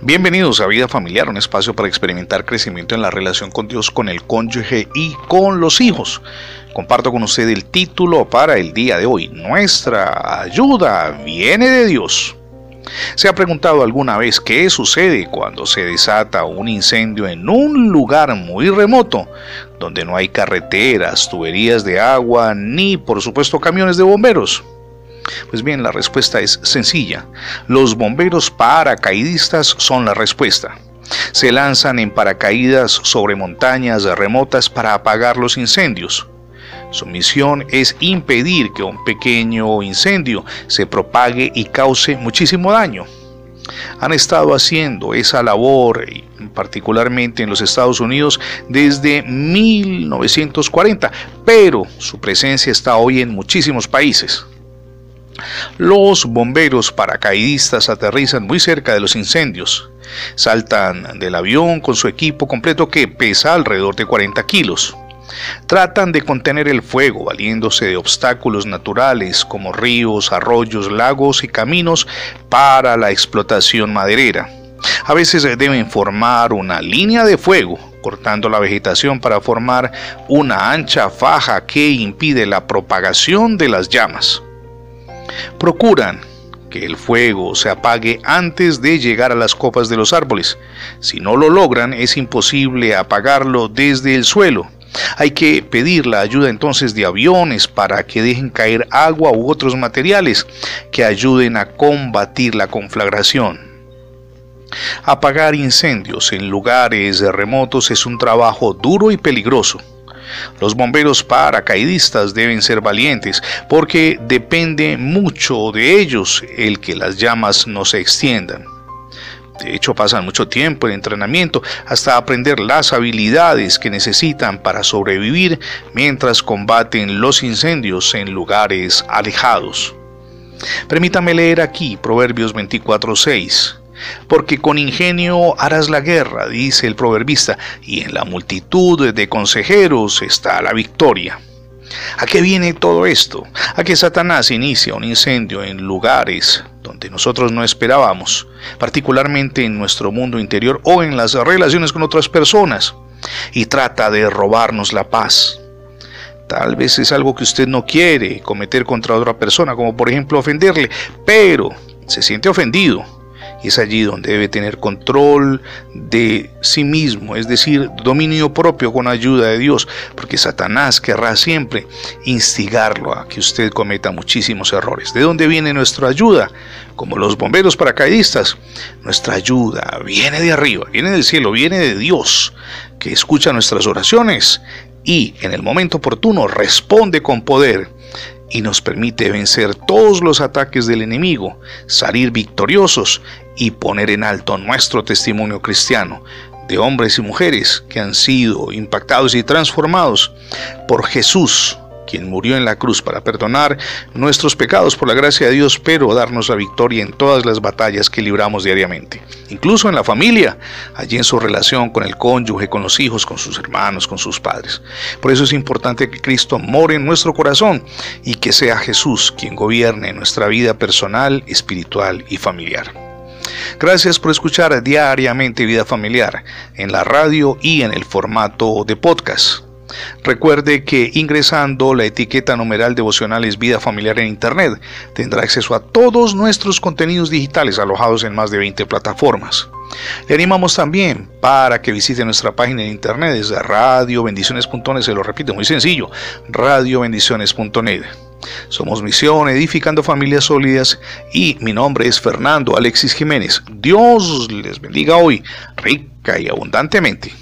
Bienvenidos a Vida Familiar, un espacio para experimentar crecimiento en la relación con Dios, con el cónyuge y con los hijos. Comparto con usted el título para el día de hoy. Nuestra ayuda viene de Dios. ¿Se ha preguntado alguna vez qué sucede cuando se desata un incendio en un lugar muy remoto, donde no hay carreteras, tuberías de agua, ni por supuesto camiones de bomberos? Pues bien, la respuesta es sencilla. Los bomberos paracaidistas son la respuesta. Se lanzan en paracaídas sobre montañas remotas para apagar los incendios. Su misión es impedir que un pequeño incendio se propague y cause muchísimo daño. Han estado haciendo esa labor, particularmente en los Estados Unidos, desde 1940, pero su presencia está hoy en muchísimos países. Los bomberos paracaidistas aterrizan muy cerca de los incendios. Saltan del avión con su equipo completo que pesa alrededor de 40 kilos. Tratan de contener el fuego valiéndose de obstáculos naturales como ríos, arroyos, lagos y caminos para la explotación maderera. A veces deben formar una línea de fuego, cortando la vegetación para formar una ancha faja que impide la propagación de las llamas. Procuran que el fuego se apague antes de llegar a las copas de los árboles. Si no lo logran, es imposible apagarlo desde el suelo. Hay que pedir la ayuda entonces de aviones para que dejen caer agua u otros materiales que ayuden a combatir la conflagración. Apagar incendios en lugares remotos es un trabajo duro y peligroso. Los bomberos paracaidistas deben ser valientes porque depende mucho de ellos el que las llamas no se extiendan. De hecho, pasan mucho tiempo en entrenamiento hasta aprender las habilidades que necesitan para sobrevivir mientras combaten los incendios en lugares alejados. Permítame leer aquí Proverbios 24:6 porque con ingenio harás la guerra, dice el proverbista, y en la multitud de consejeros está la victoria. ¿A qué viene todo esto? A que Satanás inicia un incendio en lugares donde nosotros no esperábamos, particularmente en nuestro mundo interior o en las relaciones con otras personas, y trata de robarnos la paz. Tal vez es algo que usted no quiere cometer contra otra persona, como por ejemplo ofenderle, pero se siente ofendido es allí donde debe tener control de sí mismo, es decir, dominio propio con ayuda de Dios, porque Satanás querrá siempre instigarlo a que usted cometa muchísimos errores. ¿De dónde viene nuestra ayuda? Como los bomberos paracaidistas, nuestra ayuda viene de arriba, viene del cielo, viene de Dios, que escucha nuestras oraciones y en el momento oportuno responde con poder y nos permite vencer todos los ataques del enemigo, salir victoriosos y poner en alto nuestro testimonio cristiano de hombres y mujeres que han sido impactados y transformados por Jesús quien murió en la cruz para perdonar nuestros pecados por la gracia de Dios, pero darnos la victoria en todas las batallas que libramos diariamente, incluso en la familia, allí en su relación con el cónyuge, con los hijos, con sus hermanos, con sus padres. Por eso es importante que Cristo more en nuestro corazón y que sea Jesús quien gobierne nuestra vida personal, espiritual y familiar. Gracias por escuchar diariamente Vida Familiar en la radio y en el formato de podcast. Recuerde que ingresando la etiqueta numeral devocionales Vida Familiar en Internet tendrá acceso a todos nuestros contenidos digitales alojados en más de 20 plataformas. Le animamos también para que visite nuestra página en internet, es radiobendiciones.net, se lo repito, muy sencillo, radiobendiciones.net. Somos Misión Edificando Familias Sólidas y mi nombre es Fernando Alexis Jiménez. Dios les bendiga hoy, rica y abundantemente.